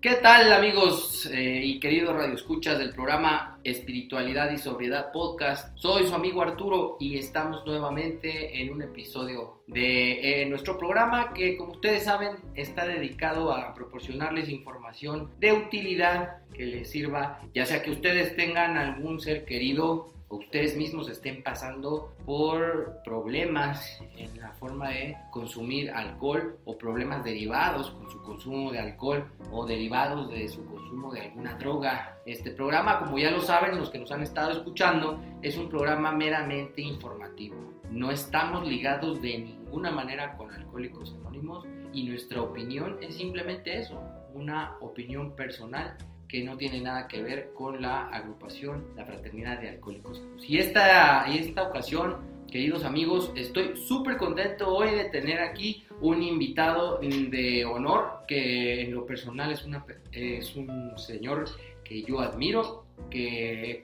¿Qué tal amigos eh, y queridos radioescuchas del programa Espiritualidad y Sobriedad Podcast? Soy su amigo Arturo y estamos nuevamente en un episodio de eh, nuestro programa que como ustedes saben está dedicado a proporcionarles información de utilidad que les sirva ya sea que ustedes tengan algún ser querido ustedes mismos estén pasando por problemas en la forma de consumir alcohol o problemas derivados con su consumo de alcohol o derivados de su consumo de alguna droga. Este programa, como ya lo saben los que nos han estado escuchando, es un programa meramente informativo. No estamos ligados de ninguna manera con Alcohólicos Anónimos y nuestra opinión es simplemente eso, una opinión personal que no tiene nada que ver con la agrupación, la fraternidad de alcohólicos. Y esta, esta ocasión, queridos amigos, estoy súper contento hoy de tener aquí un invitado de honor que en lo personal es, una, es un señor que yo admiro, que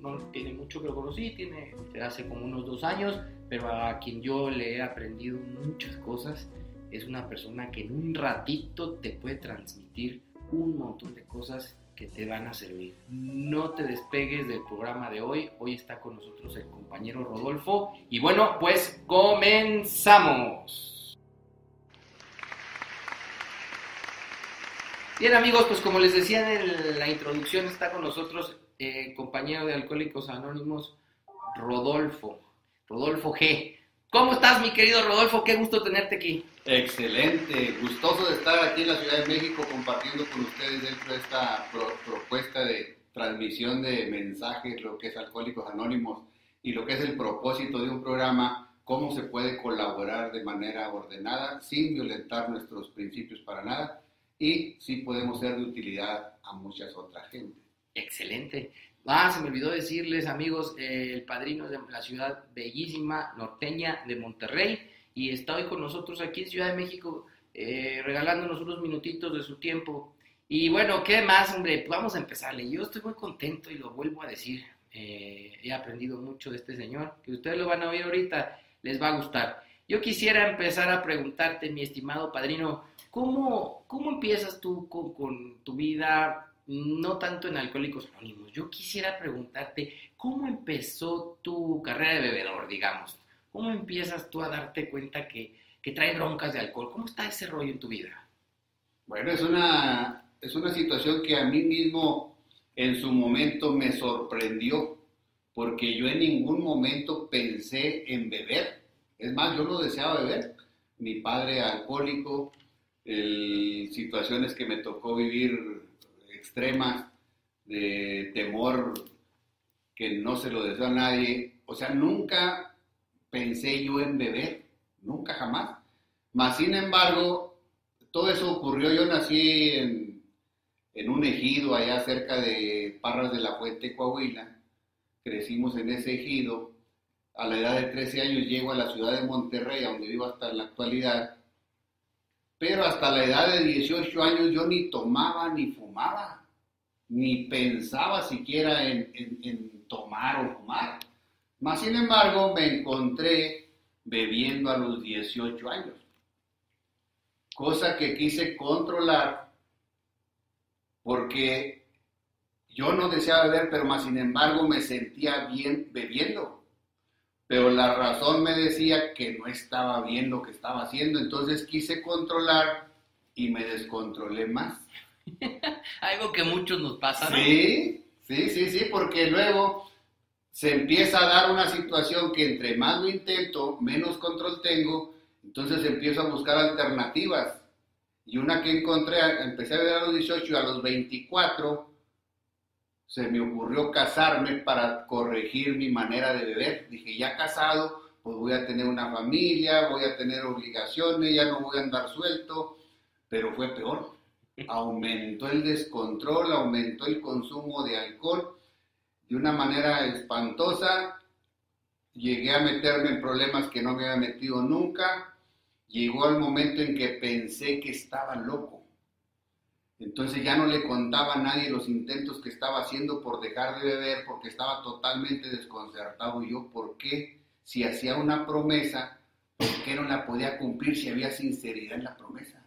no tiene mucho que lo conocí, tiene hace como unos dos años, pero a quien yo le he aprendido muchas cosas. Es una persona que en un ratito te puede transmitir un montón de cosas que te van a servir. No te despegues del programa de hoy. Hoy está con nosotros el compañero Rodolfo. Y bueno, pues comenzamos. Bien amigos, pues como les decía en la introducción, está con nosotros el compañero de Alcohólicos Anónimos, Rodolfo. Rodolfo G. ¿Cómo estás, mi querido Rodolfo? Qué gusto tenerte aquí. Excelente, gustoso de estar aquí en la Ciudad de México compartiendo con ustedes dentro de esta propuesta de transmisión de mensajes, lo que es Alcohólicos Anónimos y lo que es el propósito de un programa, cómo se puede colaborar de manera ordenada sin violentar nuestros principios para nada y sí podemos ser de utilidad a muchas otras gente. Excelente. Ah, se me olvidó decirles, amigos, eh, el padrino de la ciudad bellísima norteña de Monterrey y está hoy con nosotros aquí en Ciudad de México eh, regalándonos unos minutitos de su tiempo. Y bueno, ¿qué más, hombre? Pues vamos a empezarle. Yo estoy muy contento y lo vuelvo a decir. Eh, he aprendido mucho de este señor, que ustedes lo van a oír ahorita, les va a gustar. Yo quisiera empezar a preguntarte, mi estimado padrino, ¿cómo, cómo empiezas tú con tu vida, no tanto en Alcohólicos Anónimos? Yo quisiera preguntarte, ¿cómo empezó tu carrera de bebedor, digamos? ¿Cómo empiezas tú a darte cuenta que, que trae broncas de alcohol? ¿Cómo está ese rollo en tu vida? Bueno, es una, es una situación que a mí mismo en su momento me sorprendió, porque yo en ningún momento pensé en beber. Es más, yo no deseaba beber. Mi padre alcohólico, situaciones que me tocó vivir extremas, de temor que no se lo deseo a nadie. O sea, nunca pensé yo en beber, nunca jamás. Mas, sin embargo, todo eso ocurrió, yo nací en, en un ejido allá cerca de Parras de la Fuente, Coahuila, crecimos en ese ejido, a la edad de 13 años llego a la ciudad de Monterrey, donde vivo hasta la actualidad, pero hasta la edad de 18 años yo ni tomaba ni fumaba, ni pensaba siquiera en, tomar o fumar. Más sin embargo, me encontré bebiendo a los 18 años, cosa que quise controlar porque yo no deseaba beber, pero más sin embargo me sentía bien bebiendo. Pero la razón me decía que no estaba bien lo que estaba haciendo, entonces quise controlar y me descontrolé más. Algo que muchos nos pasa. Sí, sí, sí, sí, porque luego se empieza a dar una situación que entre más lo intento, menos control tengo, entonces empiezo a buscar alternativas. Y una que encontré, empecé a ver a los 18 y a los 24, se me ocurrió casarme para corregir mi manera de beber. Dije, ya casado, pues voy a tener una familia, voy a tener obligaciones, ya no voy a andar suelto, pero fue peor. Aumentó el descontrol, aumentó el consumo de alcohol de una manera espantosa llegué a meterme en problemas que no me había metido nunca. Llegó el momento en que pensé que estaba loco. Entonces ya no le contaba a nadie los intentos que estaba haciendo por dejar de beber porque estaba totalmente desconcertado yo. ¿Por qué? Si hacía una promesa, ¿por qué no la podía cumplir si había sinceridad en la promesa?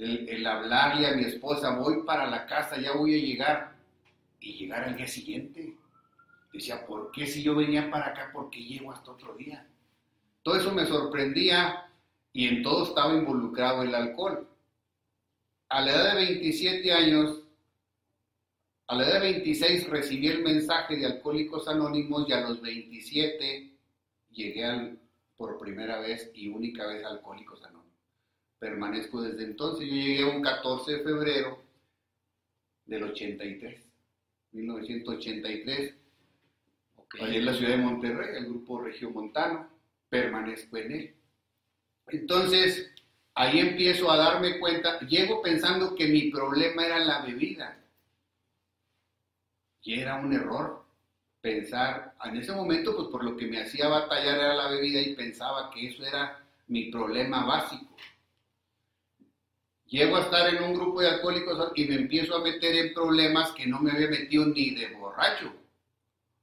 El, hablarle a mi esposa, voy para la casa, ya voy a llegar, y llegar al día siguiente. Decía, ¿por qué si yo venía para acá, por qué llego hasta otro día? Todo eso me sorprendía y en todo estaba involucrado el alcohol. A la edad de 27 años, a la edad de 26 recibí el mensaje de Alcohólicos Anónimos y a los 27 llegué al, por primera vez y única vez Alcohólicos Anónimos. Permanezco desde entonces. Yo llegué un 14 de febrero del 83, 1983. Okay. Allí en la ciudad de Monterrey, el grupo Regio Montano. Permanezco en él. Entonces, ahí empiezo a darme cuenta, llego pensando que mi problema era la bebida. Y era un error pensar, en ese momento, pues por lo que me hacía batallar era la bebida y pensaba que eso era mi problema básico. Llego a estar en un grupo de alcohólicos y me empiezo a meter en problemas que no me había metido ni de borracho.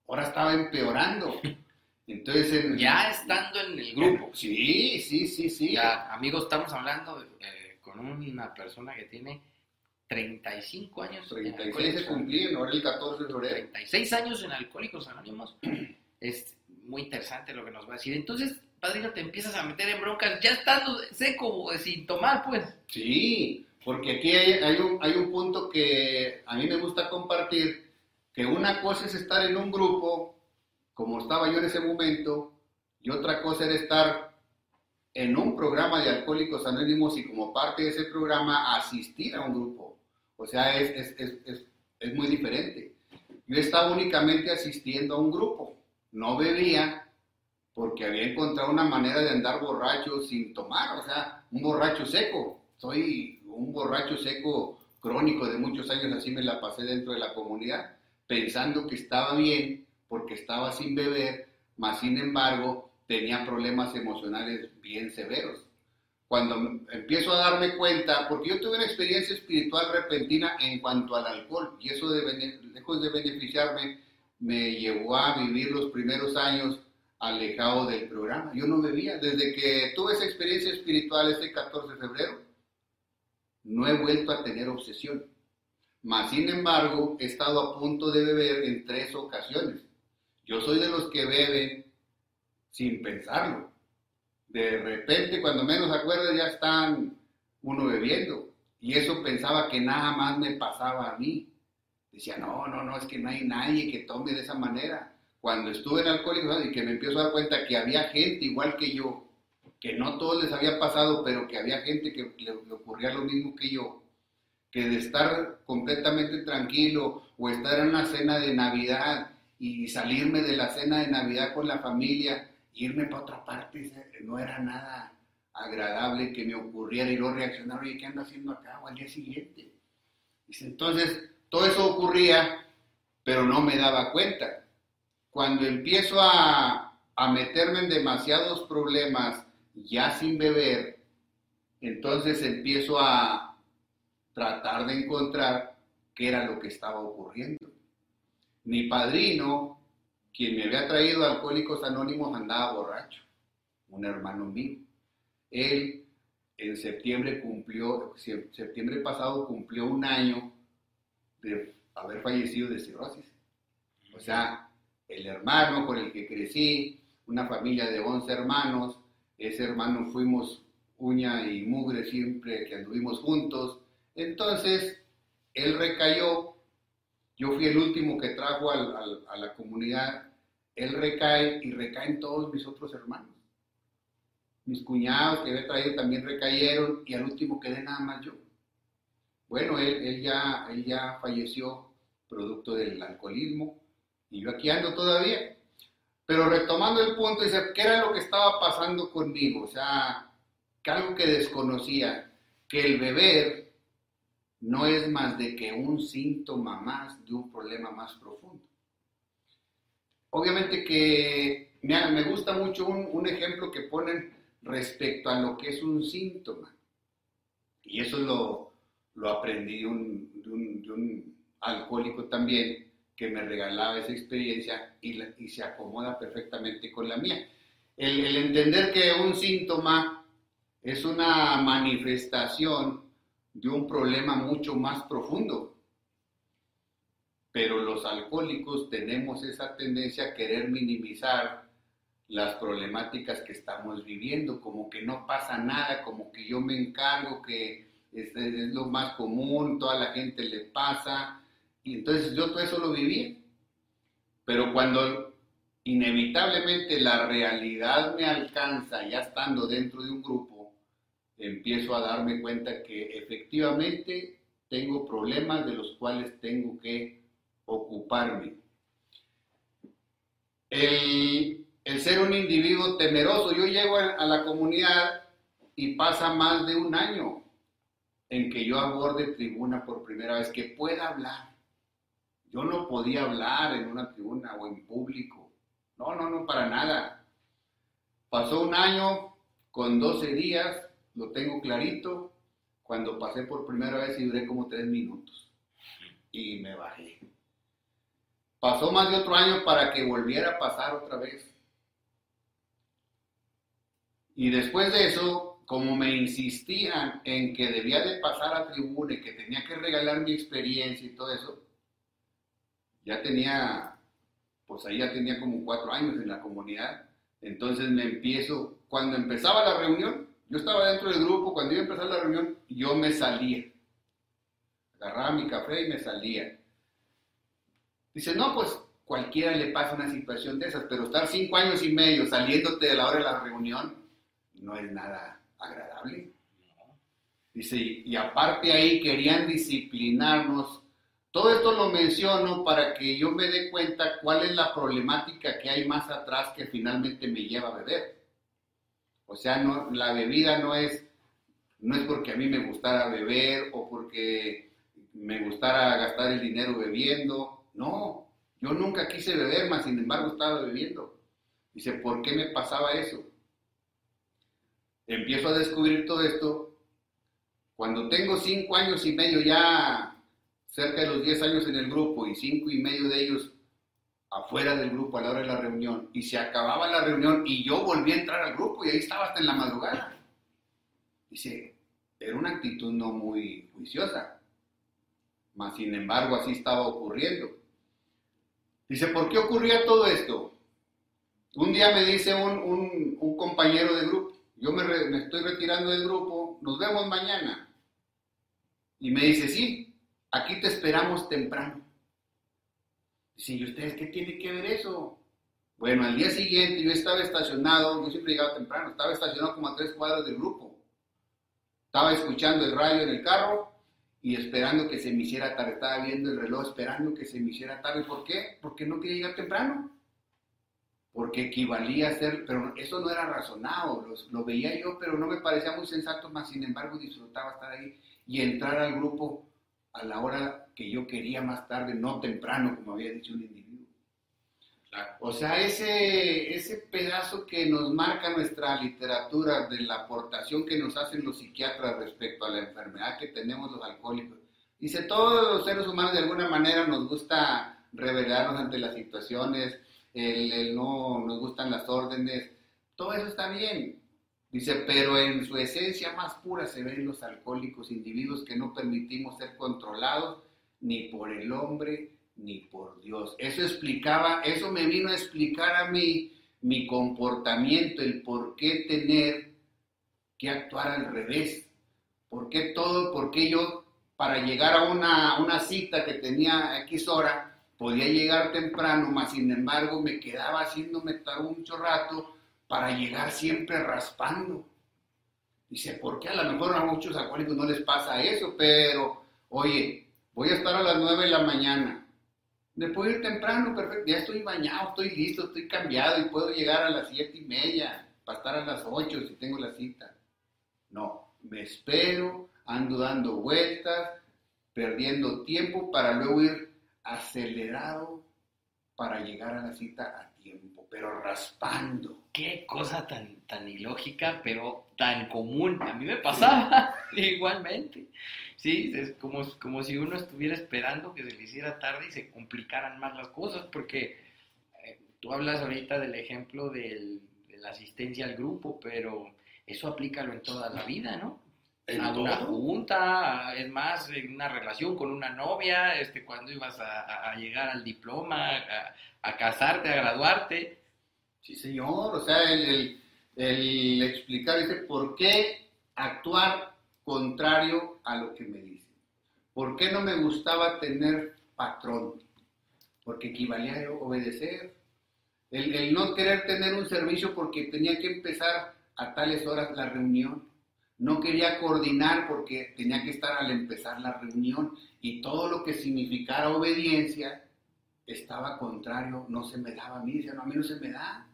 Ahora estaba empeorando. Entonces, ya estando en el grupo. Sí, sí, sí, sí. Ya, amigos, estamos hablando eh, con una persona que tiene 35 años. 36 se cumplían, ahora el 14 de febrero. 36 años en Alcohólicos Anónimos. es muy interesante lo que nos va a decir. Entonces, padrino, te empiezas a meter en broncas ya estando seco, sin tomar, pues. Sí, porque aquí hay, hay, un, hay un punto que a mí me gusta compartir, que una cosa es estar en un grupo como estaba yo en ese momento, y otra cosa era estar en un programa de Alcohólicos Anónimos y como parte de ese programa asistir a un grupo. O sea, es, es, es, es muy diferente. Yo estaba únicamente asistiendo a un grupo, no bebía porque había encontrado una manera de andar borracho sin tomar, o sea, un borracho seco. Soy un borracho seco crónico de muchos años, así me la pasé dentro de la comunidad, pensando que estaba bien porque estaba sin beber, mas sin embargo tenía problemas emocionales bien severos. Cuando empiezo a darme cuenta, porque yo tuve una experiencia espiritual repentina en cuanto al alcohol, y eso de, lejos de beneficiarme, me llevó a vivir los primeros años alejado del programa. Yo no bebía. Desde que tuve esa experiencia espiritual este 14 de febrero, no he vuelto a tener obsesión. Mas, sin embargo, he estado a punto de beber en tres ocasiones. Yo soy de los que beben sin pensarlo. De repente, cuando menos acuerdas, ya están uno bebiendo. Y eso pensaba que nada más me pasaba a mí. Decía, no, no, no, es que no hay nadie que tome de esa manera. Cuando estuve en alcohólico y que me empiezo a dar cuenta que había gente igual que yo, que no todos les había pasado, pero que había gente que le, le ocurría lo mismo que yo, que de estar completamente tranquilo o estar en una cena de Navidad y salirme de la cena de Navidad con la familia, irme para otra parte, no era nada agradable que me ocurriera y luego reaccionar, oye, ¿qué ando haciendo acá? O al día siguiente. Entonces, todo eso ocurría, pero no me daba cuenta. Cuando empiezo a, a meterme en demasiados problemas, ya sin beber, entonces empiezo a tratar de encontrar qué era lo que estaba ocurriendo. Mi padrino, quien me había traído a Alcohólicos Anónimos, andaba borracho, un hermano mío. Él en septiembre cumplió, septiembre pasado cumplió un año de haber fallecido de cirrosis. O sea, el hermano con el que crecí, una familia de 11 hermanos, ese hermano fuimos uña y mugre siempre que anduvimos juntos. Entonces, él recayó yo fui el último que trajo a la comunidad. Él recae y recaen todos mis otros hermanos. Mis cuñados que había traído también recayeron y al último quedé nada más yo. Bueno, él, ya, él ya falleció producto del alcoholismo y yo aquí ando todavía. Pero retomando el punto, dice, ¿qué era lo que estaba pasando conmigo? O sea, que algo que desconocía, que el beber no es más de que un síntoma más de un problema más profundo. Obviamente que me, me gusta mucho un, un ejemplo que ponen respecto a lo que es un síntoma. Y eso lo, lo aprendí de un, de un, de un alcohólico también que me regalaba esa experiencia y, se acomoda perfectamente con la mía. El, el entender que un síntoma es una manifestación de un problema mucho más profundo. Pero los alcohólicos tenemos esa tendencia a querer minimizar las problemáticas que estamos viviendo, como que no pasa nada, como que yo me encargo, que es, es lo más común, toda la gente le pasa, y entonces yo todo eso lo viví. Pero cuando inevitablemente la realidad me alcanza, ya estando dentro de un grupo, empiezo a darme cuenta que efectivamente tengo problemas de los cuales tengo que ocuparme. El, ser un individuo temeroso, yo llego a la comunidad y pasa más de un año en que yo aborde tribuna por primera vez, que pueda hablar. Yo no podía hablar en una tribuna o en público. No, no, no, para nada. Pasó un año con 12 días, lo tengo clarito, cuando pasé por primera vez y duré como tres minutos. Y me bajé. Pasó más de otro año para que volviera a pasar otra vez. Y después de eso, como me insistían en que debía de pasar a tribuna y que tenía que regalar mi experiencia y todo eso, ya tenía, pues ahí ya tenía como cuatro años en la comunidad. Entonces me empiezo, cuando empezaba la reunión, yo estaba dentro del grupo, cuando iba a empezar la reunión, yo me salía. Agarraba mi café y me salía. Dice, no, pues cualquiera le pasa una situación de esas, pero estar cinco años y medio saliéndote de la hora de la reunión no es nada agradable. Dice, y, y aparte ahí querían disciplinarnos. Todo esto lo menciono para que yo me dé cuenta cuál es la problemática que hay más atrás que finalmente me lleva a beber. O sea, no, la bebida no es, no es porque a mí me gustara beber o porque me gustara gastar el dinero bebiendo. No, yo nunca quise beber, más sin embargo estaba bebiendo. Dice, ¿por qué me pasaba eso? Empiezo a descubrir todo esto. Cuando tengo cinco años y medio ya cerca de los 10 años en el grupo y cinco y medio de ellos afuera del grupo a la hora de la reunión y se acababa la reunión y yo volví a entrar al grupo y ahí estaba hasta en la madrugada. Dice, era una actitud no muy juiciosa, mas sin embargo así estaba ocurriendo. Dice, ¿por qué ocurría todo esto? Un día me dice un, un, un compañero de grupo, yo me, me estoy retirando del grupo, nos vemos mañana. Y me dice, sí, aquí te esperamos temprano. Dice, ¿y ustedes qué tiene que ver eso? Bueno, al día siguiente yo estaba estacionado, yo siempre llegaba temprano, estaba estacionado como a tres cuadras del grupo. Estaba escuchando el radio en el carro y esperando que se me hiciera tarde. Estaba viendo el reloj esperando que se me hiciera tarde. ¿Por qué? Porque no quería llegar temprano. Porque equivalía a ser, pero eso no era razonado, lo veía yo, pero no me parecía muy sensato, más sin embargo disfrutaba estar ahí y entrar al grupo a la hora que yo quería más tarde, no temprano, como había dicho un individuo. O sea, ese, ese pedazo que nos marca nuestra literatura de la aportación que nos hacen los psiquiatras respecto a la enfermedad que tenemos los alcohólicos. Dice, todos los seres humanos de alguna manera nos gusta rebelarnos ante las situaciones, el, el no nos gustan las órdenes, todo eso está bien. Dice, pero en su esencia más pura se ven los alcohólicos, individuos que no permitimos ser controlados ni por el hombre ni por Dios. Eso explicaba, eso me vino a explicar a mí mi comportamiento, el por qué tener que actuar al revés. ¿Por qué todo? ¿Por qué yo para llegar a una, una cita que tenía X hora podía llegar temprano, mas sin embargo me quedaba haciéndome estar mucho rato para llegar siempre raspando. Dice, ¿por qué a lo mejor a muchos alcohólicos no les pasa eso? Pero, oye, voy a estar a las 9 de la mañana. Me puedo ir temprano, perfecto. Ya estoy bañado, estoy listo, estoy cambiado y puedo llegar a las siete y media para estar a las 8 si tengo la cita. No, me espero, ando dando vueltas, perdiendo tiempo para luego ir acelerado para llegar a la cita a. pero raspando. Qué cosa tan, tan ilógica, pero tan común. A mí me pasaba igualmente. Sí, es como, como si uno estuviera esperando que se le hiciera tarde y se complicaran más las cosas, porque eh, tú hablas ahorita del ejemplo de la asistencia al grupo, pero eso aplícalo en toda la vida, ¿no? En a una junta, es más, en una relación con una novia, este, cuando ibas a, a- a llegar al diploma, a, a casarte, a graduarte. Sí, señor. O sea, el, el- el explicar, dice, ¿por qué actuar contrario a lo que me dicen? ¿Por qué no me gustaba tener patrón? Porque equivalía a obedecer. El, el no querer tener un servicio porque tenía que empezar a tales horas la reunión. No quería coordinar porque tenía que estar al empezar la reunión. Y todo lo que significara obediencia estaba contrario, no se me daba a mí. Decía, no, a mí no se me da.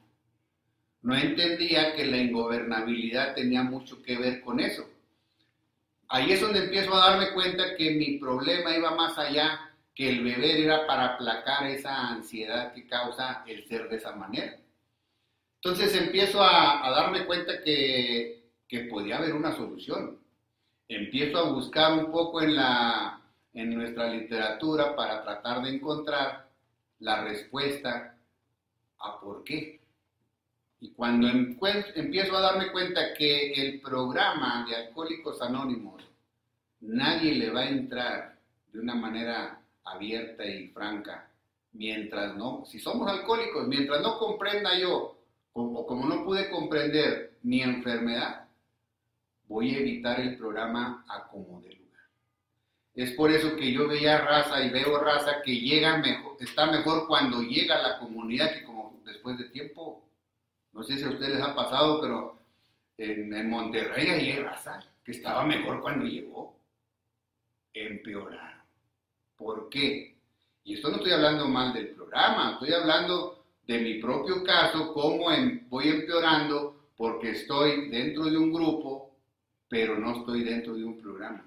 No entendía que la ingobernabilidad tenía mucho que ver con eso. Ahí es donde empiezo a darme cuenta que mi problema iba más allá, que el beber era para aplacar esa ansiedad que causa el ser de esa manera. Entonces empiezo a, a darme cuenta que, que podía haber una solución. Empiezo a buscar un poco en, la, en nuestra literatura para tratar de encontrar la respuesta a por qué. Y cuando empiezo a darme cuenta que el programa de Alcohólicos Anónimos nadie le va a entrar de una manera abierta y franca, mientras no, si somos alcohólicos, mientras no comprenda yo, como, como no pude comprender mi enfermedad, voy a evitar el programa a como de lugar. Es por eso que yo veía raza y veo raza que llega mejor, está mejor cuando llega a la comunidad que como después de tiempo. No sé si a ustedes les ha pasado, pero en, en Monterrey hay raza que estaba mejor cuando llegó. Empeoraron. ¿Por qué? Y esto no estoy hablando mal del programa, estoy hablando de mi propio caso, cómo em- voy empeorando porque estoy dentro de un grupo, pero no estoy dentro de un programa.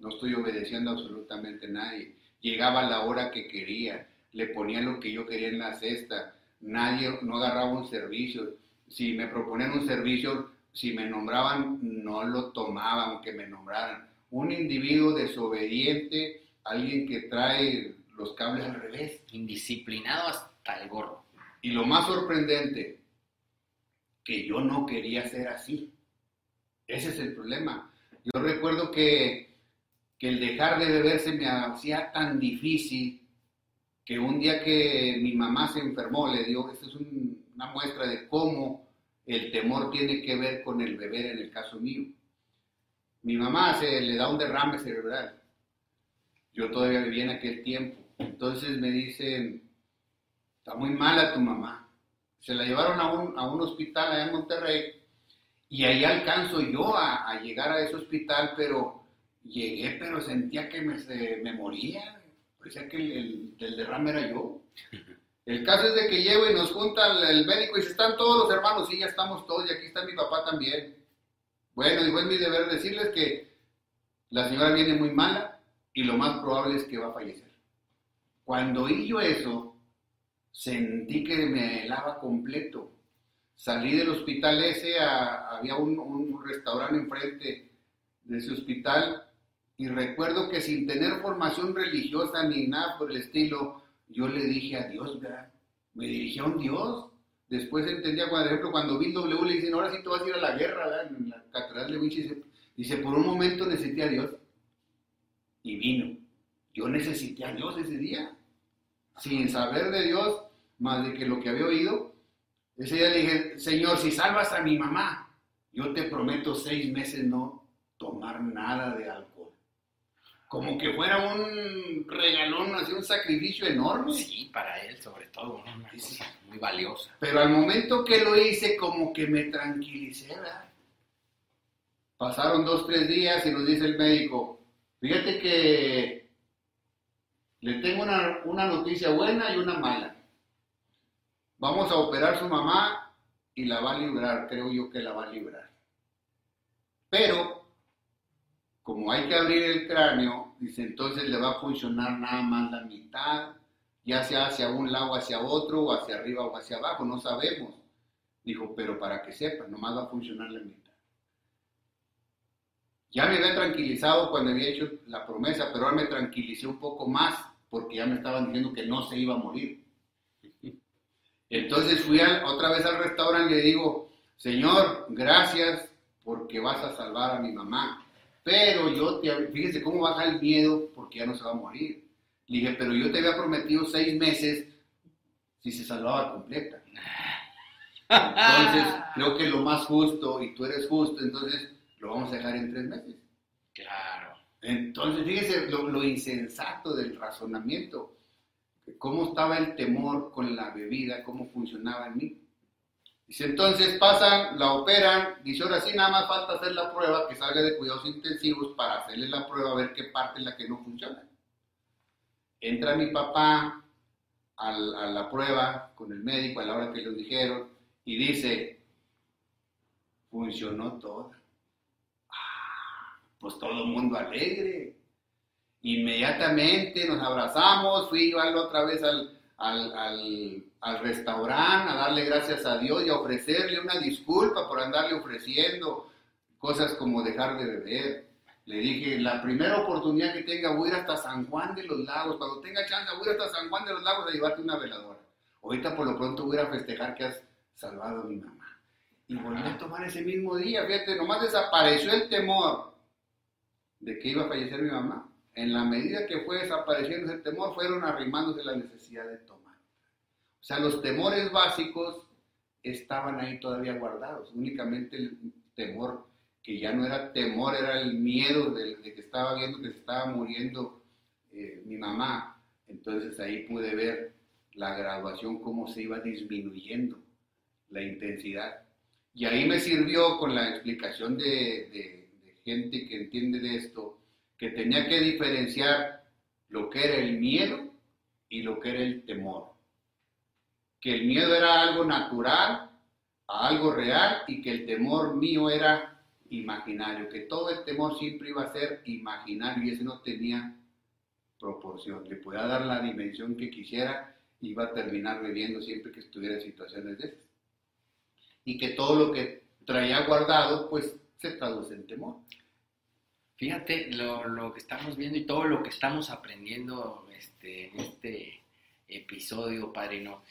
No estoy obedeciendo absolutamente a nadie. Llegaba a la hora que quería, le ponía lo que yo quería en la cesta, nadie, no agarraba un servicio. Si me proponían un servicio, si me nombraban, no lo tomaba, aunque me nombraran. Un individuo desobediente, alguien que trae los cables al revés. Indisciplinado hasta el gorro. Y lo más sorprendente, que yo no quería ser así. Ese es el problema. Yo recuerdo que, que el dejar de beber se me hacía tan difícil que un día que mi mamá se enfermó, le dio, esta es un- una muestra de cómo el temor tiene que ver con el beber en el caso mío. Mi mamá se le da un derrame cerebral. Yo todavía vivía en aquel tiempo. Entonces me dicen, está muy mala tu mamá. Se la llevaron a un, a un hospital allá en Monterrey y ahí alcanzo yo a, a llegar a ese hospital, pero llegué, pero sentía que me, se- me moría. Parecía que el, derrame era yo. El caso es de que llego y nos junta el, el médico y dice, están todos los hermanos, sí, ya estamos todos y aquí está mi papá también. Bueno, dijo, es mi deber decirles que la señora viene muy mala y lo más probable es que va a fallecer. Cuando oí yo eso, sentí que me helaba completo. Salí del hospital ese, había un, restaurante enfrente de ese hospital y recuerdo que sin tener formación religiosa ni nada por el estilo, yo le dije a Dios, ¿verdad? Me dirigí a un Dios. Después entendía, por ejemplo, cuando vi W le dicen, ahora sí te vas a ir a la guerra, ¿verdad? En la catedral de Vinci, dice, dice, por un momento necesité a Dios y vino. Yo necesité a Dios ese día, sin saber de Dios, más de que lo que había oído. Ese día le dije, Señor, si salvas a mi mamá, yo te prometo seis meses no tomar nada de alcohol. Como que fuera un regalón, así un sacrificio enorme. Sí, para él sobre todo, ¿no? una cosa muy valiosa. Pero al momento que lo hice, como que me tranquilicé, ¿verdad? Pasaron dos, tres días y nos dice el médico, fíjate que le tengo una, una noticia buena y una mala. Vamos a operar su mamá y la va a librar, creo yo que la va a librar. Pero, como hay que abrir el cráneo, dice, entonces le va a funcionar nada más la mitad ya sea hacia un lado, hacia otro, o hacia arriba o hacia abajo, no sabemos. Dijo, pero para que sepan, nomás va a funcionar la mitad. Ya me había tranquilizado cuando había hecho la promesa, pero ahora me tranquilicé un poco más porque ya me estaban diciendo que no se iba a morir. Entonces fui otra vez al restaurante y le digo, Señor, gracias porque vas a salvar a mi mamá. Pero yo te, fíjese cómo baja el miedo porque ya no se va a morir. Le dije, pero yo te había prometido seis meses si se salvaba completa. Entonces, creo que lo más justo, y tú eres justo, entonces lo vamos a dejar en tres meses. Claro. Entonces, fíjese lo, insensato del razonamiento. Cómo estaba el temor con la bebida, cómo funcionaba en mí. Dice, entonces pasan, la operan, dice, ahora sí, nada más falta hacer la prueba, que salga de cuidados intensivos para hacerle la prueba, a ver qué parte es la que no funciona. Entra mi papá a la prueba con el médico a la hora que le dijeron y dice, funcionó todo pues todo el mundo alegre. Inmediatamente nos abrazamos, fui igual otra vez al, al, al, restaurante a darle gracias a Dios y a ofrecerle una disculpa por andarle ofreciendo cosas como dejar de beber. Le dije, la primera oportunidad que tenga, voy a ir hasta San Juan de los Lagos. Cuando tenga chance, voy a ir hasta San Juan de los Lagos a llevarte una veladora. Ahorita por lo pronto voy a festejar que has salvado a mi mamá. Y volví a tomar ese mismo día, fíjate, nomás desapareció el temor de que iba a fallecer mi mamá, en la medida que fue desapareciendo ese temor, fueron arrimándose la necesidad de tomar. O sea, los temores básicos estaban ahí todavía guardados, únicamente el temor que ya no era temor, era el miedo de, que estaba viendo que se estaba muriendo eh, mi mamá. Entonces ahí pude ver la graduación, cómo se iba disminuyendo la intensidad. Y ahí me sirvió con la explicación de gente que entiende de esto, que tenía que diferenciar lo que era el miedo y lo que era el temor. Que el miedo era algo natural, a algo real, y que el temor mío era imaginario, que todo el temor siempre iba a ser imaginario y ese no tenía proporción. Le podía dar la dimensión que quisiera y iba a terminar bebiendo siempre que estuviera en situaciones de esas. Y que todo lo que traía guardado, pues se traduce en temor. Fíjate lo, que estamos viendo y todo lo que estamos aprendiendo este, en este episodio, padrino.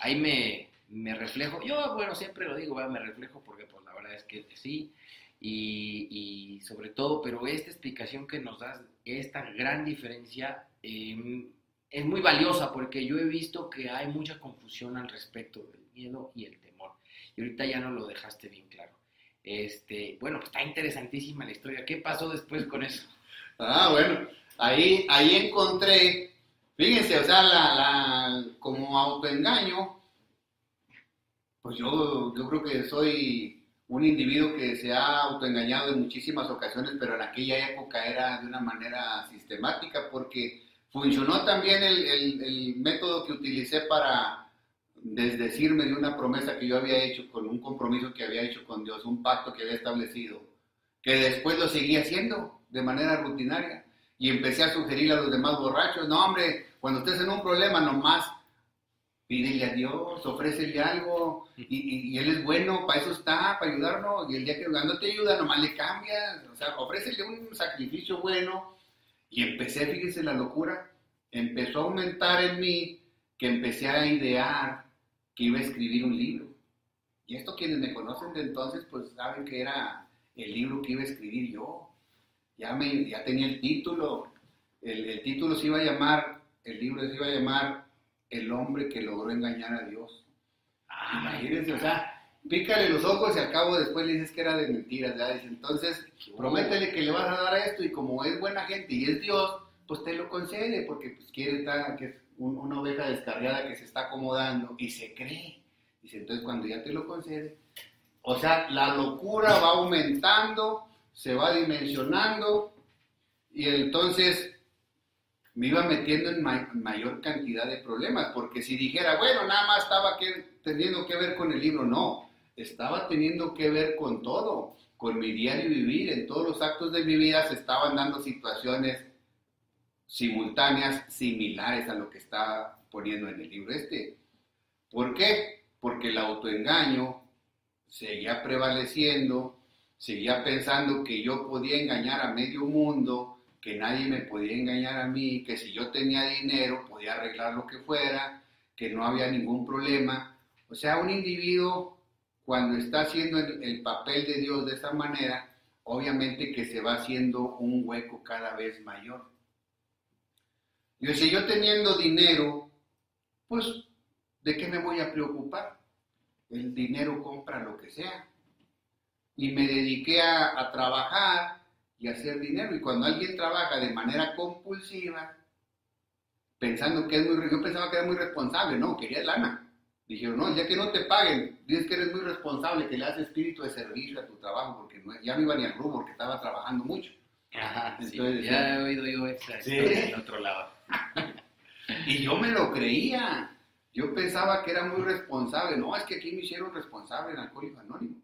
Ahí me, me reflejo, yo bueno, siempre lo digo, me reflejo porque pues la verdad es que sí, y, sobre todo, pero esta explicación que nos das, esta gran diferencia, em, es muy valiosa porque yo he visto que hay mucha confusión al respecto del miedo y el temor. Y ahorita ya no lo dejaste bien claro. Este, bueno, pues está interesantísima la historia. ¿Qué pasó después con eso? Ah, bueno, ahí, ahí encontré, fíjense, o sea, la, como autoengaño, pues yo, yo creo que soy un individuo que se ha autoengañado en muchísimas ocasiones, pero en aquella época era de una manera sistemática porque funcionó también el, el método que utilicé para desdecirme de una promesa que yo había hecho, con un compromiso que había hecho con Dios, un pacto que había establecido, que después lo seguía haciendo de manera rutinaria. Y empecé a sugerirle a los demás borrachos, no hombre, cuando estés en un problema nomás pídele a Dios, ofrécele algo, y, Él es bueno, para eso está, para ayudarnos, y el día que no te ayuda, nomás le cambias, o sea, ofrécele un sacrificio bueno, y empecé, fíjense la locura, empezó a aumentar en mí, que empecé a idear que iba a escribir un libro. Y esto quienes me conocen de entonces, pues saben que era el libro que iba a escribir yo. Ya, me, ya tenía el título. El, título se iba a llamar, el libro se iba a llamar El hombre que logró engañar a Dios. Imagínense, o sea, pícale los ojos y al cabo después le dices que era de mentiras. ¿ya? entonces, prométele que le vas a dar esto y como es buena gente y es Dios, pues te lo concede porque pues, quiere estar, que una oveja descarriada que se está acomodando y se cree. Dice, entonces cuando ya te lo concede, o sea, la locura va aumentando, se va dimensionando y entonces me iba metiendo en mayor cantidad de problemas, porque si dijera, bueno, nada más estaba que, teniendo que ver con el libro, no, estaba teniendo que ver con todo, con mi diario vivir, en todos los actos de mi vida se estaban dando situaciones simultáneas similares a lo que está poniendo en el libro este. ¿Por qué? Porque el autoengaño seguía prevaleciendo, seguía pensando que yo podía engañar a medio mundo, que nadie me podía engañar a mí, que si yo tenía dinero podía arreglar lo que fuera, que no había ningún problema. O sea, un individuo cuando está haciendo el, papel de Dios de esa manera, obviamente que se va haciendo un hueco cada vez mayor. Yo decía, yo teniendo dinero, pues, ¿de qué me voy a preocupar? El dinero compra lo que sea. Y me dediqué a, a trabajar y a hacer dinero. Y cuando alguien trabaja de manera compulsiva, pensando que es muy, yo pensaba que era muy responsable, no, quería lana. Dijeron, no, ya que no te paguen, dices que eres muy responsable, que le das espíritu de servicio a tu trabajo, porque ya no iba ni al rubro, porque estaba trabajando mucho. Ajá, Entonces, ya he oído yo esa sí. del otro lado. y yo me lo creía. Yo pensaba que era muy responsable. No, es que aquí me hicieron responsable en Alcohólico Anónimo.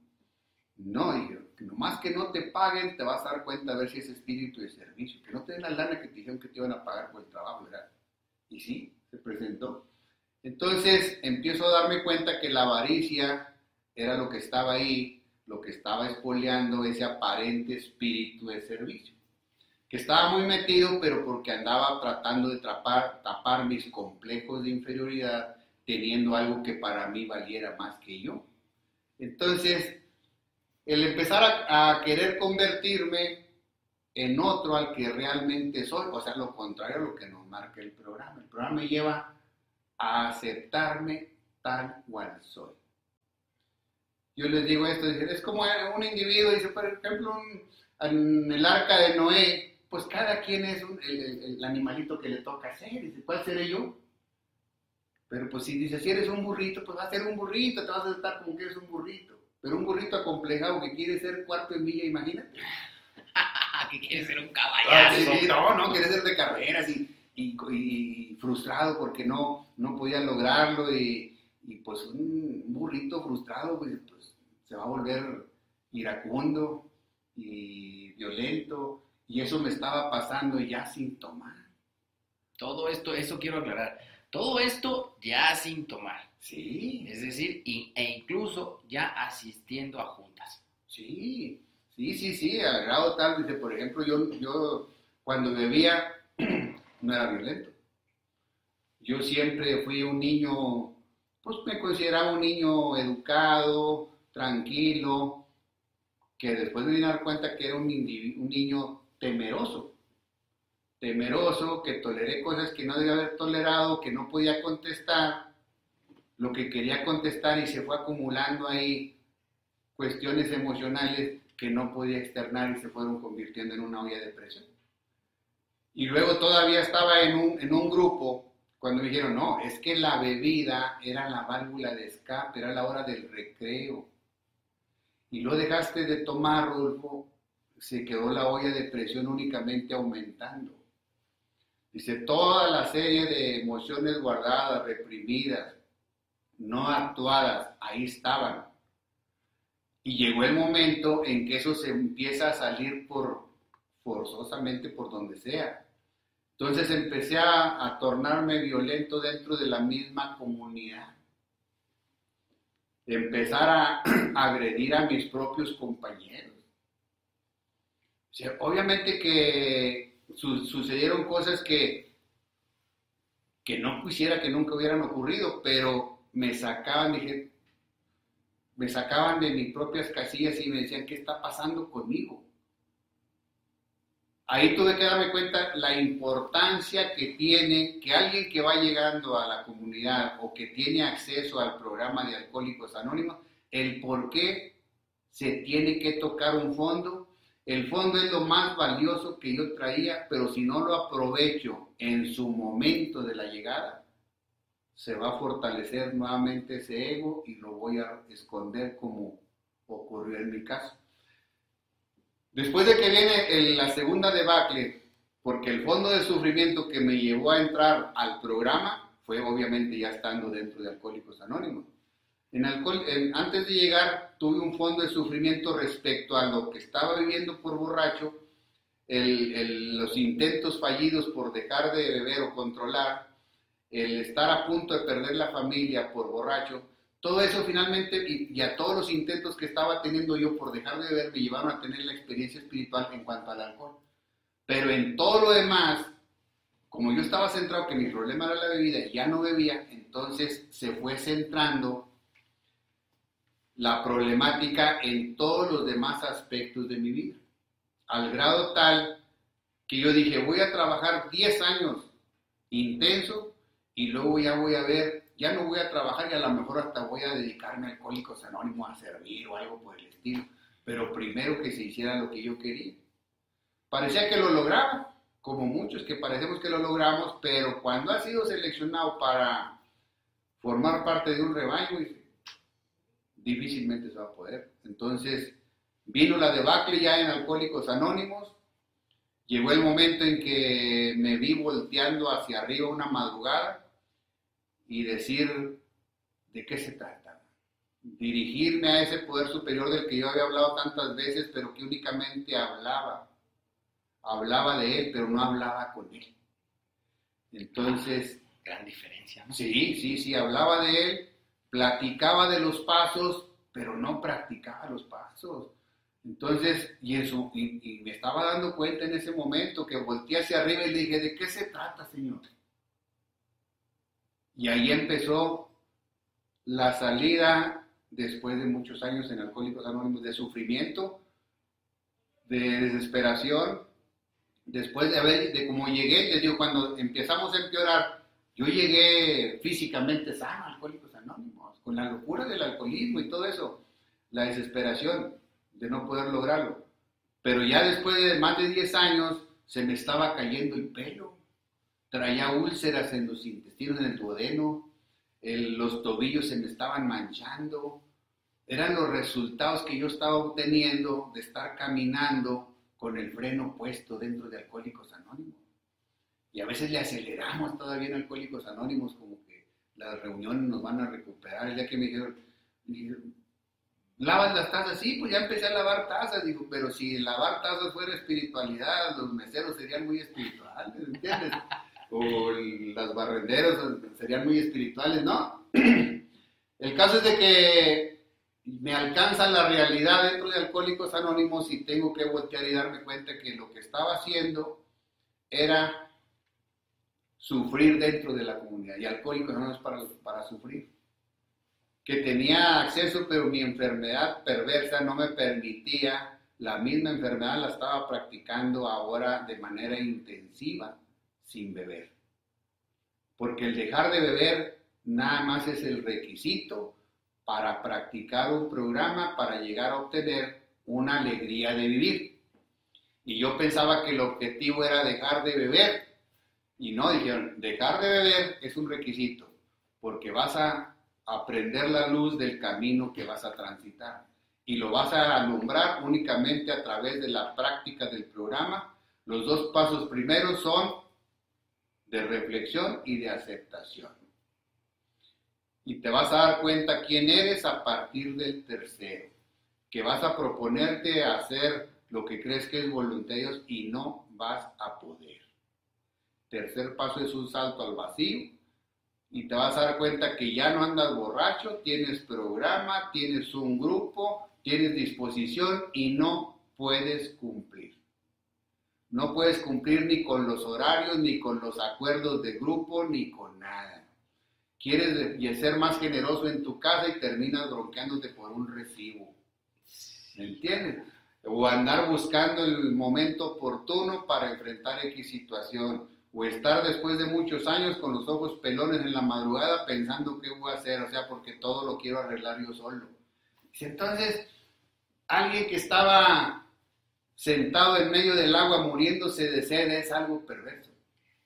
No, dijeron, nomás que no te paguen, te vas a dar cuenta a ver si es espíritu de servicio. Que no te den la lana que te dijeron que te iban a pagar por el trabajo, ¿verdad? Y sí, se presentó. Entonces empiezo a darme cuenta que la avaricia era lo que estaba ahí, lo que estaba espoleando ese aparente espíritu de servicio, que estaba muy metido, pero porque andaba tratando de tapar, tapar mis complejos de inferioridad, teniendo algo que para mí valiera más que yo. Entonces, el empezar a, a querer convertirme en otro al que realmente soy, o sea, lo contrario a lo que nos marca el programa. El programa me lleva a aceptarme tal cual soy. Yo les digo esto, es como un individuo, dice, por ejemplo, en el arca de Noé, pues cada quien es el, animalito que le toca ser, dice, ¿cuál seré yo? Pero pues si dice, si eres un burrito, pues vas a ser un burrito, te vas a estar como que eres un burrito. Pero un burrito acomplejado que quiere ser cuarto en milla, imagínate. que quiere ser un caballo. no, no, quiere ser de carreras y y, frustrado porque no, no podía lograrlo y, pues un burrito frustrado pues, pues, se va a volver iracundo y violento y eso me estaba pasando ya sin tomar. Todo esto, eso quiero aclarar, todo esto ya sin tomar. Sí. Es decir, e incluso ya asistiendo a juntas. Sí, sí, sí, sí, a grado tal, dice, por ejemplo, yo, yo cuando bebía no era violento. Yo siempre fui un niño, pues me consideraba un niño educado, tranquilo, que después me vine a dar cuenta que era un, un niño temeroso. Temeroso, que toleré cosas que no debía haber tolerado, que no podía contestar, lo que quería contestar y se fue acumulando ahí cuestiones emocionales que no podía externar y se fueron convirtiendo en una olla de presión. Y luego todavía estaba en un, en un grupo cuando me dijeron, no, es que la bebida era la válvula de escape, era la hora del recreo. Y lo dejaste de tomar, Rodolfo, se quedó la olla de presión únicamente aumentando. Dice, toda la serie de emociones guardadas, reprimidas, no actuadas, ahí estaban. Y llegó el momento en que eso se empieza a salir por forzosamente por donde sea. Entonces empecé a, tornarme violento dentro de la misma comunidad. Empezar a, agredir a mis propios compañeros. Obviamente que sucedieron cosas que, que no quisiera que nunca hubieran ocurrido, pero me sacaban, me sacaban de mis propias casillas y me decían, ¿qué está pasando conmigo? ahí tuve que darme cuenta la importancia que tiene que alguien que va llegando a la comunidad o que tiene acceso al programa de Alcohólicos Anónimos, el por qué se tiene que tocar un fondo. El fondo es lo más valioso que yo traía, pero si no lo aprovecho en su momento de la llegada, se va a fortalecer nuevamente ese ego y lo voy a esconder como ocurrió en mi caso. Después de que viene la segunda debacle, porque el fondo de sufrimiento que me llevó a entrar al programa fue obviamente ya estando dentro de Alcohólicos Anónimos. En antes de llegar tuve un fondo de sufrimiento respecto a lo que estaba viviendo por borracho, los intentos fallidos por dejar de beber o controlar, el estar a punto de perder la familia por borracho, todo eso finalmente y, a todos los intentos que estaba teniendo yo por dejar de beber me llevaron a tener la experiencia espiritual en cuanto al alcohol. Pero en todo lo demás, como yo estaba centrado que mi problema era la bebida y ya no bebía, entonces se fue centrando la problemática en todos los demás aspectos de mi vida. Al grado tal que yo dije, voy a trabajar 10 años intenso y luego ya voy a ver ya no voy a trabajar y a lo mejor hasta voy a dedicarme a Alcohólicos Anónimos a servir o algo por el estilo, pero primero que se hiciera lo que yo quería. Parecía que lo lograba, como muchos que parecemos que lo logramos, pero cuando ha sido seleccionado para formar parte de un rebaño, difícilmente se va a poder. Entonces, vino la debacle ya en Alcohólicos Anónimos, llegó el momento en que me vi volteando hacia arriba una madrugada, y decir de qué se trata. Dirigirme a ese poder superior del que yo había hablado tantas veces, pero que únicamente hablaba. Hablaba de él, pero no hablaba con él. Entonces... Gran diferencia, ¿no? Sí, sí, sí, hablaba de él, platicaba de los pasos, pero no practicaba los pasos. Entonces, y, eso, y, me estaba dando cuenta en ese momento que volteé hacia arriba y le dije, ¿de qué se trata, Señor? Y ahí empezó la salida, después de muchos años en Alcohólicos Anónimos, de sufrimiento, de desesperación, después de haber, de como llegué, les digo, cuando empezamos a empeorar, yo llegué físicamente sano Alcohólicos Anónimos, con la locura del alcoholismo y todo eso, la desesperación de no poder lograrlo. Pero ya después de más de 10 años, se me estaba cayendo el pelo traía úlceras en los intestinos, en el duodeno, los tobillos se me estaban manchando. Eran los resultados que yo estaba obteniendo de estar caminando con el freno puesto dentro de Alcohólicos Anónimos. Y a veces le aceleramos todavía en Alcohólicos Anónimos, como que las reuniones nos van a recuperar. Día que me dijeron, ¿lavas las tazas? Sí, pues ya empecé a lavar tazas. Digo, pero si lavar tazas fuera espiritualidad, los meseros serían muy espirituales, ¿entiendes? o las barrenderas serían muy espirituales, ¿no? El caso es de que me alcanza la realidad dentro de Alcohólicos Anónimos y tengo que voltear y darme cuenta que lo que estaba haciendo era sufrir dentro de la comunidad. Y Alcohólicos Anónimos para, para sufrir. Que tenía acceso, pero mi enfermedad perversa no me permitía, la misma enfermedad la estaba practicando ahora de manera intensiva sin beber. Porque el dejar de beber nada más es el requisito para practicar un programa para llegar a obtener una alegría de vivir. Y yo pensaba que el objetivo era dejar de beber. Y no, dijeron, dejar de beber es un requisito, porque vas a aprender la luz del camino que vas a transitar. Y lo vas a alumbrar únicamente a través de la práctica del programa. Los dos pasos primeros son de reflexión y de aceptación. Y te vas a dar cuenta quién eres a partir del tercero, que vas a proponerte hacer lo que crees que es voluntario y no vas a poder. Tercer paso es un salto al vacío y te vas a dar cuenta que ya no andas borracho, tienes programa, tienes un grupo, tienes disposición y no puedes cumplir. No puedes cumplir ni con los horarios, ni con los acuerdos de grupo, ni con nada. Quieres ser más generoso en tu casa y terminas bronqueándote por un recibo. ¿Me entiendes? O andar buscando el momento oportuno para enfrentar X situación. O estar después de muchos años con los ojos pelones en la madrugada pensando qué voy a hacer. O sea, porque todo lo quiero arreglar yo solo. Entonces, alguien que estaba sentado en medio del agua muriéndose de sed es algo perverso.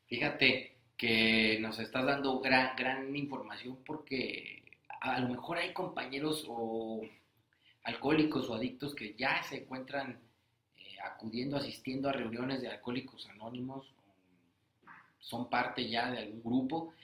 Fíjate que nos estás dando gran, gran información porque a lo mejor hay compañeros o alcohólicos o adictos que ya se encuentran eh, acudiendo, asistiendo a reuniones de alcohólicos anónimos, son parte ya de algún grupo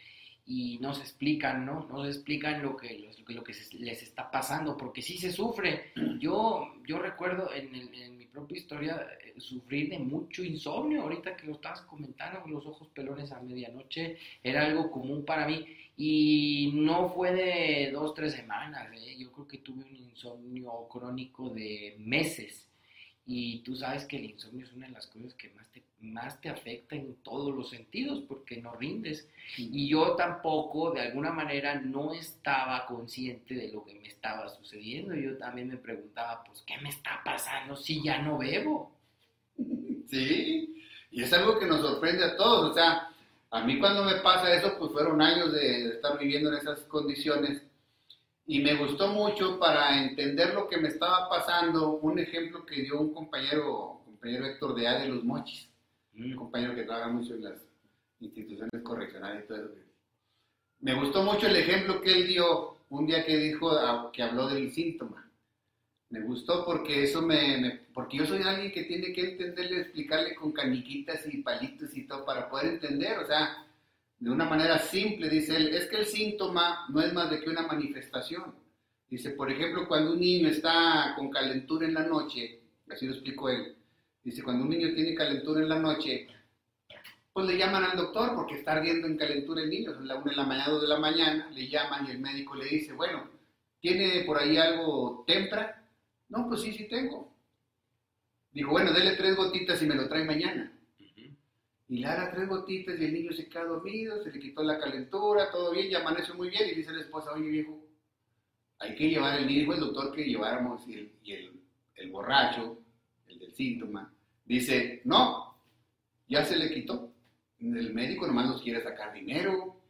y no se explican, ¿no? No se explican lo que, lo que, lo que les está pasando, porque sí se sufre. Yo, yo recuerdo en, en mi propia historia eh, sufrir de mucho insomnio, ahorita que lo estabas comentando, los ojos pelones a medianoche, era algo común para mí, y no fue de dos, tres semanas, ¿eh? yo creo que tuve un insomnio crónico de meses y tú sabes que el insomnio es una de las cosas que más te, más te afecta en todos los sentidos porque no rindes. Y yo tampoco, de alguna manera, no estaba consciente de lo que me estaba sucediendo. Yo también me preguntaba, pues, ¿qué me está pasando si ya no bebo? Sí, y es algo que nos sorprende a todos. O sea, a mí cuando me pasa eso, pues fueron años de estar viviendo en esas condiciones y me gustó mucho para entender lo que me estaba pasando, un ejemplo que dio un compañero, compañero Héctor de A de los Mochis, un compañero que trabaja mucho en las instituciones correccionales y todo eso. Me gustó mucho el ejemplo que él dio un día que dijo, ah, que habló del síntoma. Me gustó porque eso me, porque yo soy alguien que tiene que entenderle, explicarle con caniquitas y palitos y todo para poder entender, o sea, de una manera simple, dice él, es que el síntoma no es más de que una manifestación. Dice, por ejemplo, cuando un niño está con calentura en la noche, así lo explicó él, dice, cuando un niño tiene calentura en la noche, pues le llaman al doctor porque está ardiendo en calentura el niño, son la una de la mañana, dos de la mañana, le llaman y el médico le dice, bueno, ¿tiene por ahí algo tempra? No, pues sí, sí tengo. Digo, bueno, dele tres gotitas y me lo trae mañana y le da tres gotitas y el niño se queda dormido, se le quitó la calentura, todo bien, ya amaneció muy bien y dice la esposa, oye viejo, hay que llevar el niño, el doctor que lleváramos y, el, el, borracho, síntoma, dice, no, ya se le quitó, el médico nomás nos quiere sacar dinero,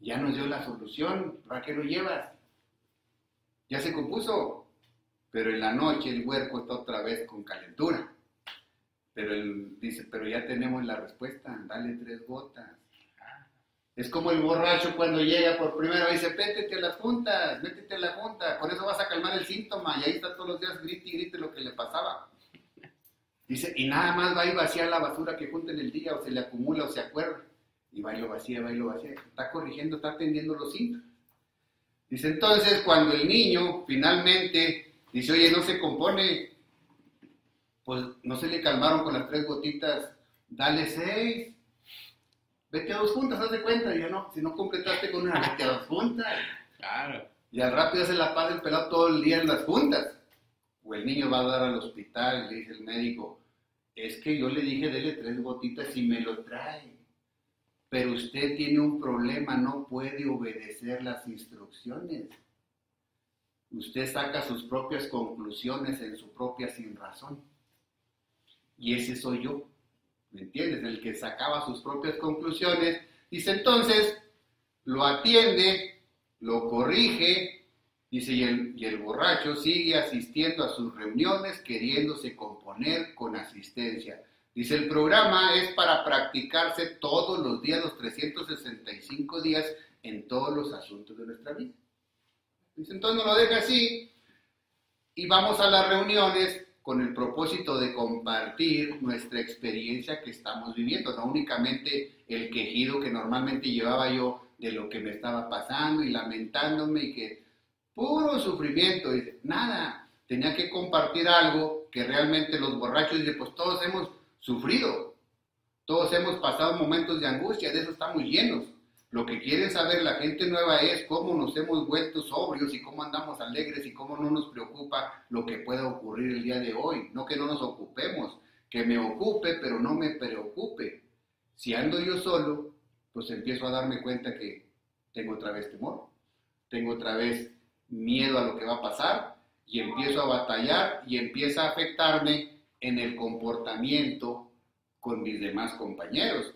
ya nos dio la solución, ¿para qué lo llevas? Ya se compuso, pero en la noche el huerco está otra vez con calentura. Pero él dice, pero ya tenemos la respuesta, dale tres gotas. Es como el borracho cuando llega por primera vez, dice, métete a las juntas, métete a la junta, con eso vas a calmar el síntoma. Y ahí está todos los días, grite y grite lo que le pasaba. Dice, y nada más va a ir vaciar la basura que junta en el día, o se le acumula, o se acuerda. Y va y lo vacía, va y lo vacía. Está corrigiendo, está atendiendo los síntomas. Dice, entonces, cuando el niño finalmente dice, oye, no se compone, pues no se le calmaron con las tres gotitas, dale seis. Vete a dos juntas, haz de cuenta. Y ya no, si no completaste con una, vete a dos juntas. Claro. Y al rápido se la pasa el pelado todo el día en las juntas. O el niño va a dar al hospital le dice el médico, es que yo le dije, dele tres gotitas y me lo trae. Pero usted tiene un problema, no puede obedecer las instrucciones. Usted saca sus propias conclusiones en su propia sin razón. Y ese soy yo, ¿me entiendes? El que sacaba sus propias conclusiones. Dice entonces, lo atiende, lo corrige, dice, y el, borracho sigue asistiendo a sus reuniones queriéndose componer con asistencia. Dice, el programa es para practicarse todos los días, los 365 días, en todos los asuntos de nuestra vida. Dice, entonces no lo deja así y vamos a las reuniones con el propósito de compartir nuestra experiencia que estamos viviendo, no únicamente el quejido que normalmente llevaba yo de lo que me estaba pasando y lamentándome y que puro sufrimiento, y nada, tenía que compartir algo que realmente los borrachos, y pues todos hemos sufrido, todos hemos pasado momentos de angustia, de eso estamos llenos. Lo que quieren saber la gente nueva es cómo nos hemos vuelto sobrios y cómo andamos alegres y cómo no nos preocupa lo que pueda ocurrir el día de hoy. No que no nos ocupemos, que me ocupe, pero no me preocupe. Si ando yo solo, pues empiezo a darme cuenta que tengo otra vez temor, tengo otra vez miedo a lo que va a pasar y empiezo a batallar y empieza a afectarme en el comportamiento con mis demás compañeros.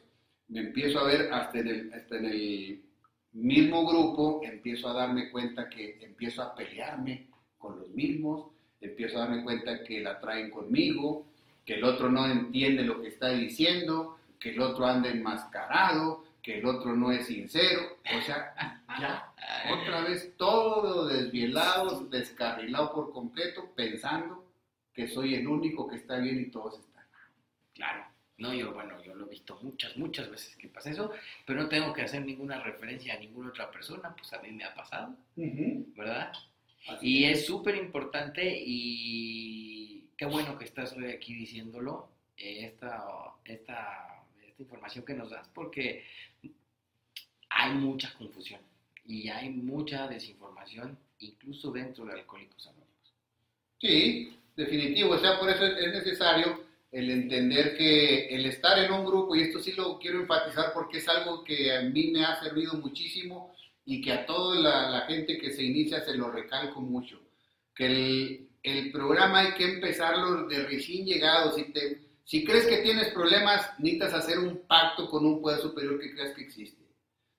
Me empiezo a ver hasta en el, en el mismo grupo, empiezo a darme cuenta que empiezo a pelearme con los mismos, empiezo a darme cuenta que la traen conmigo, que el otro no entiende lo que está diciendo, que el otro anda enmascarado, que el otro no es sincero, o sea, ya, otra vez todo desvielado, descarrilado por completo, pensando que soy el único que está bien y todos están mal. Claro. No, yo, bueno, yo lo he visto muchas, muchas veces que pasa eso, pero no tengo que hacer ninguna referencia a ninguna otra persona, pues a mí me ha pasado, ¿verdad? y es súper importante y qué bueno que estás hoy aquí diciéndolo, esta, esta, esta información que nos das, porque hay mucha confusión y hay mucha desinformación, incluso dentro de Alcohólicos Anónimos. Sí, definitivo, o sea, por eso es necesario el entender que el estar en un grupo, y esto sí lo quiero enfatizar porque es algo que a mí me ha servido muchísimo y que a toda la, gente que se inicia se lo recalco mucho, que el, el programa hay que empezarlo de recién llegado, si, te, si crees que tienes problemas, necesitas hacer un pacto con un poder superior que creas que existe.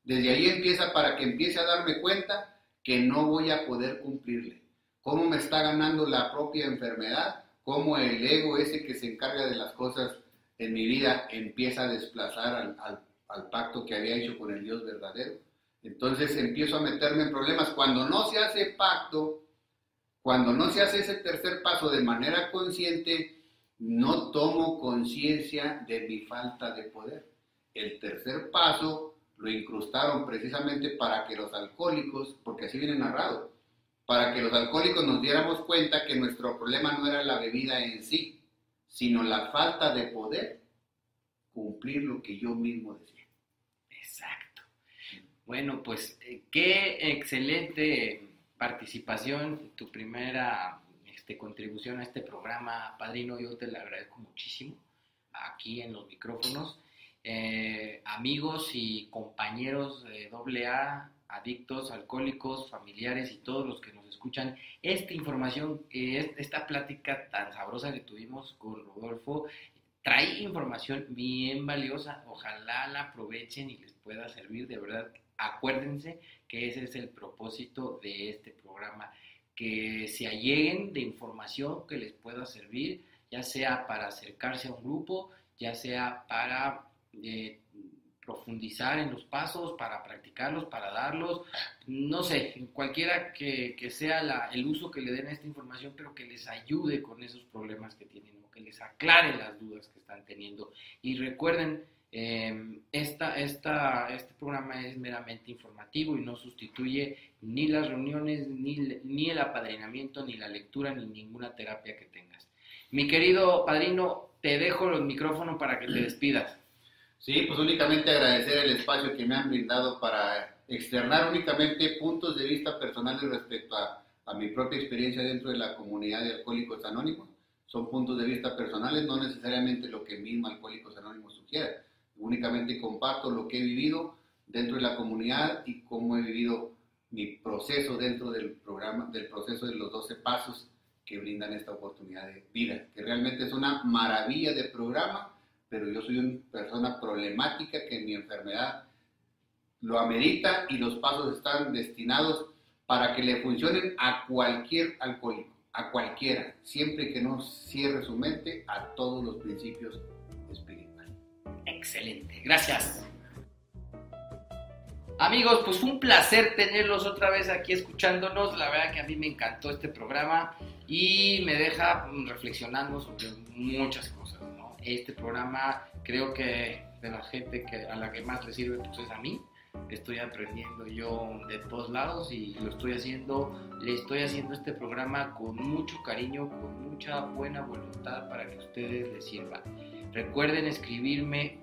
Desde ahí empieza para que empiece a darme cuenta que no voy a poder cumplirle. ¿Cómo me está ganando la propia enfermedad? cómo el ego ese que se encarga de las cosas en mi vida empieza a desplazar al, pacto que había hecho con el Dios verdadero. Entonces empiezo a meterme en problemas. Cuando no se hace pacto, cuando no se hace ese tercer paso de manera consciente, no tomo conciencia de mi falta de poder. El tercer paso lo incrustaron precisamente para que los alcohólicos, porque así viene narrado, para que los alcohólicos nos diéramos cuenta que nuestro problema no era la bebida en sí, sino la falta de poder cumplir lo que yo mismo decía. Exacto. Bueno, pues eh, qué excelente participación, tu primera este, contribución a este programa, Padrino, yo te lo agradezco muchísimo aquí en los micrófonos. Eh, amigos y compañeros de AA, adictos, alcohólicos, familiares y todos los que nos escuchan, esta información, esta plática tan sabrosa que tuvimos con Rodolfo, trae información bien valiosa. Ojalá la aprovechen y les pueda servir. De verdad, acuérdense que ese es el propósito de este programa, que se alleguen de información que les pueda servir, ya sea para acercarse a un grupo, ya sea para eh, profundizar en los pasos, para practicarlos, para darlos, no sé, cualquiera que, sea el uso que le den a esta información, pero que les ayude con esos problemas que tienen o que les aclare las dudas que están teniendo. Y recuerden, eh, esta, esta, este programa es meramente informativo y no sustituye ni las reuniones, ni, ni el apadrinamiento, ni la lectura, ni ninguna terapia que tengas. Mi querido padrino, te dejo los micrófonos para que te despidas. Sí, pues únicamente agradecer el espacio que me han brindado para externar únicamente puntos de vista personales respecto a, a mi propia experiencia dentro de la comunidad de Alcohólicos Anónimos. Son puntos de vista personales, no necesariamente lo que mismo Alcohólicos Anónimos sugiere. Únicamente comparto lo que he vivido dentro de la comunidad y cómo he vivido mi proceso dentro del programa, del proceso de los 12 pasos que brindan esta oportunidad de vida, que realmente es una maravilla de programa pero yo soy una persona problemática que mi enfermedad lo amerita y los pasos están destinados para que le funcionen a cualquier alcohólico, a cualquiera, siempre que no cierre su mente a todos los principios espirituales. Excelente, gracias. Amigos, pues un placer tenerlos otra vez aquí escuchándonos. La verdad que a mí me encantó este programa y me deja reflexionando sobre muchas cosas este programa creo que de la gente que, a la que más le sirve pues es a mí. Estoy aprendiendo yo de todos lados y lo estoy haciendo, le estoy haciendo este programa con mucho cariño, con mucha buena voluntad para que ustedes les sirva. Recuerden escribirme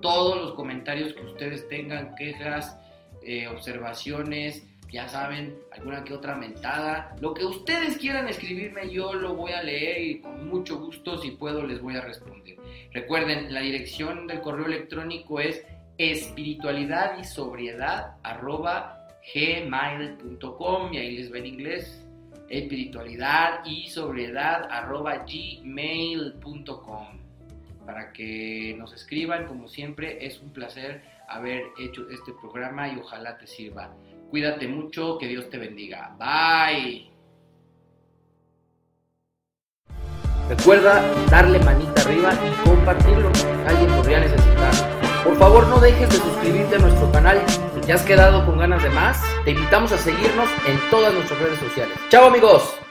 todos los comentarios que ustedes tengan, quejas, eh, observaciones, ya saben, alguna que otra mentada. Lo que ustedes quieran escribirme, yo lo voy a leer y con mucho gusto, si puedo, les voy a responder. Recuerden, la dirección del correo electrónico es espiritualidad y sobriedad y ahí les ven inglés espiritualidad y sobriedad para que nos escriban como siempre es un placer haber hecho este programa y ojalá te sirva Cuídate mucho, que Dios te bendiga. Bye. Recuerda darle manita arriba y compartirlo. Alguien podría necesitar. Por favor, no dejes de suscribirte a nuestro canal. Si te has quedado con ganas de más, te invitamos a seguirnos en todas nuestras redes sociales. ¡Chao, amigos!